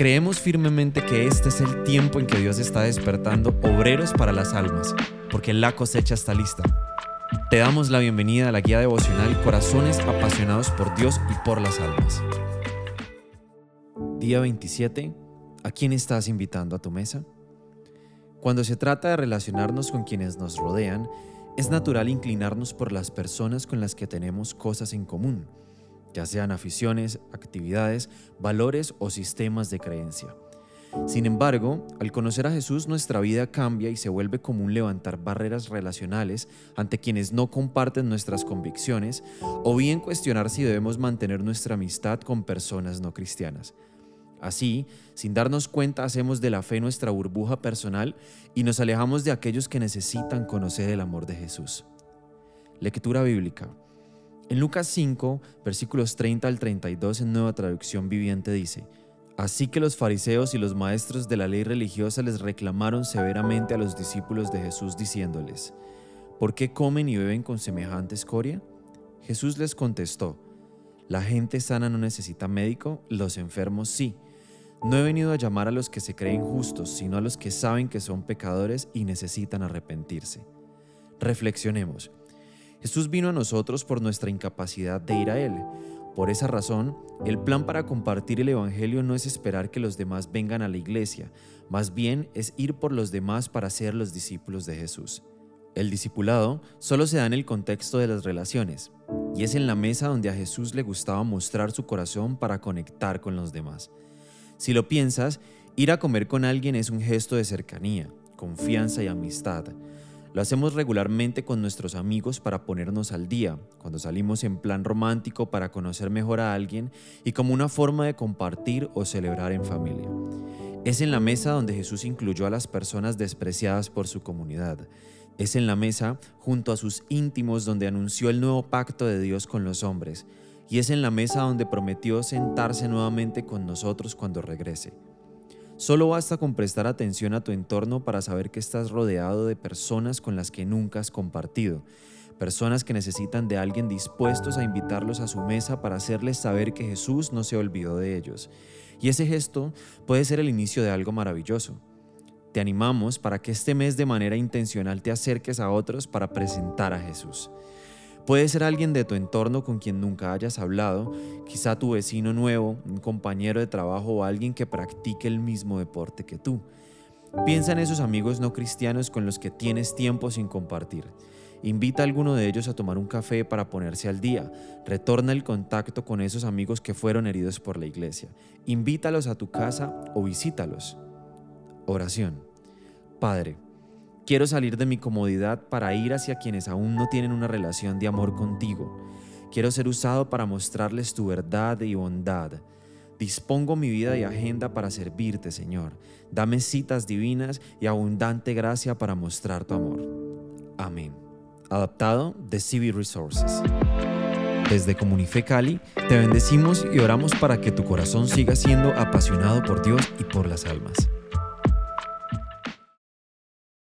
Creemos firmemente que este es el tiempo en que Dios está despertando obreros para las almas, porque la cosecha está lista. Te damos la bienvenida a la guía devocional Corazones apasionados por Dios y por las almas. Día 27. ¿A quién estás invitando a tu mesa? Cuando se trata de relacionarnos con quienes nos rodean, es natural inclinarnos por las personas con las que tenemos cosas en común ya sean aficiones, actividades, valores o sistemas de creencia. Sin embargo, al conocer a Jesús nuestra vida cambia y se vuelve común levantar barreras relacionales ante quienes no comparten nuestras convicciones o bien cuestionar si debemos mantener nuestra amistad con personas no cristianas. Así, sin darnos cuenta, hacemos de la fe nuestra burbuja personal y nos alejamos de aquellos que necesitan conocer el amor de Jesús. Lectura bíblica. En Lucas 5, versículos 30 al 32 en nueva traducción viviente dice, Así que los fariseos y los maestros de la ley religiosa les reclamaron severamente a los discípulos de Jesús diciéndoles, ¿por qué comen y beben con semejante escoria? Jesús les contestó, la gente sana no necesita médico, los enfermos sí. No he venido a llamar a los que se creen justos, sino a los que saben que son pecadores y necesitan arrepentirse. Reflexionemos. Jesús vino a nosotros por nuestra incapacidad de ir a Él. Por esa razón, el plan para compartir el Evangelio no es esperar que los demás vengan a la iglesia, más bien es ir por los demás para ser los discípulos de Jesús. El discipulado solo se da en el contexto de las relaciones, y es en la mesa donde a Jesús le gustaba mostrar su corazón para conectar con los demás. Si lo piensas, ir a comer con alguien es un gesto de cercanía, confianza y amistad. Lo hacemos regularmente con nuestros amigos para ponernos al día, cuando salimos en plan romántico para conocer mejor a alguien y como una forma de compartir o celebrar en familia. Es en la mesa donde Jesús incluyó a las personas despreciadas por su comunidad. Es en la mesa, junto a sus íntimos, donde anunció el nuevo pacto de Dios con los hombres. Y es en la mesa donde prometió sentarse nuevamente con nosotros cuando regrese. Solo basta con prestar atención a tu entorno para saber que estás rodeado de personas con las que nunca has compartido, personas que necesitan de alguien dispuestos a invitarlos a su mesa para hacerles saber que Jesús no se olvidó de ellos. Y ese gesto puede ser el inicio de algo maravilloso. Te animamos para que este mes de manera intencional te acerques a otros para presentar a Jesús. Puede ser alguien de tu entorno con quien nunca hayas hablado, quizá tu vecino nuevo, un compañero de trabajo o alguien que practique el mismo deporte que tú. Piensa en esos amigos no cristianos con los que tienes tiempo sin compartir. Invita a alguno de ellos a tomar un café para ponerse al día. Retorna el contacto con esos amigos que fueron heridos por la iglesia. Invítalos a tu casa o visítalos. Oración. Padre, Quiero salir de mi comodidad para ir hacia quienes aún no tienen una relación de amor contigo. Quiero ser usado para mostrarles tu verdad y bondad. Dispongo mi vida y agenda para servirte, Señor. Dame citas divinas y abundante gracia para mostrar tu amor. Amén. Adaptado de CB Resources. Desde Comunife Cali, te bendecimos y oramos para que tu corazón siga siendo apasionado por Dios y por las almas.